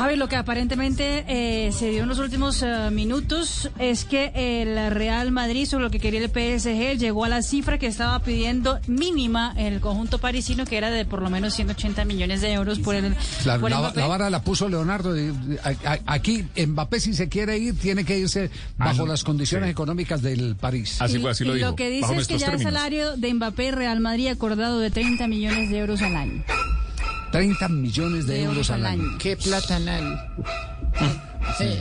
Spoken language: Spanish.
Javi, lo que aparentemente eh, se dio en los últimos eh, minutos es que el Real Madrid, sobre lo que quería el PSG, llegó a la cifra que estaba pidiendo mínima en el conjunto parisino, que era de por lo menos 180 millones de euros por el. La, por la- la vara la puso Leonardo. de- a- a- Aquí, Mbappé, si se quiere ir, tiene que irse bajo Ah, las condiciones sí. económicas del París. Así Y- fue, así lo y dijo. lo que dice bajo es que ya el salario de Mbappé y Real Madrid acordado de 30 millones de euros al año. 30 millones de, De euros al año. Qué platanal. Sí,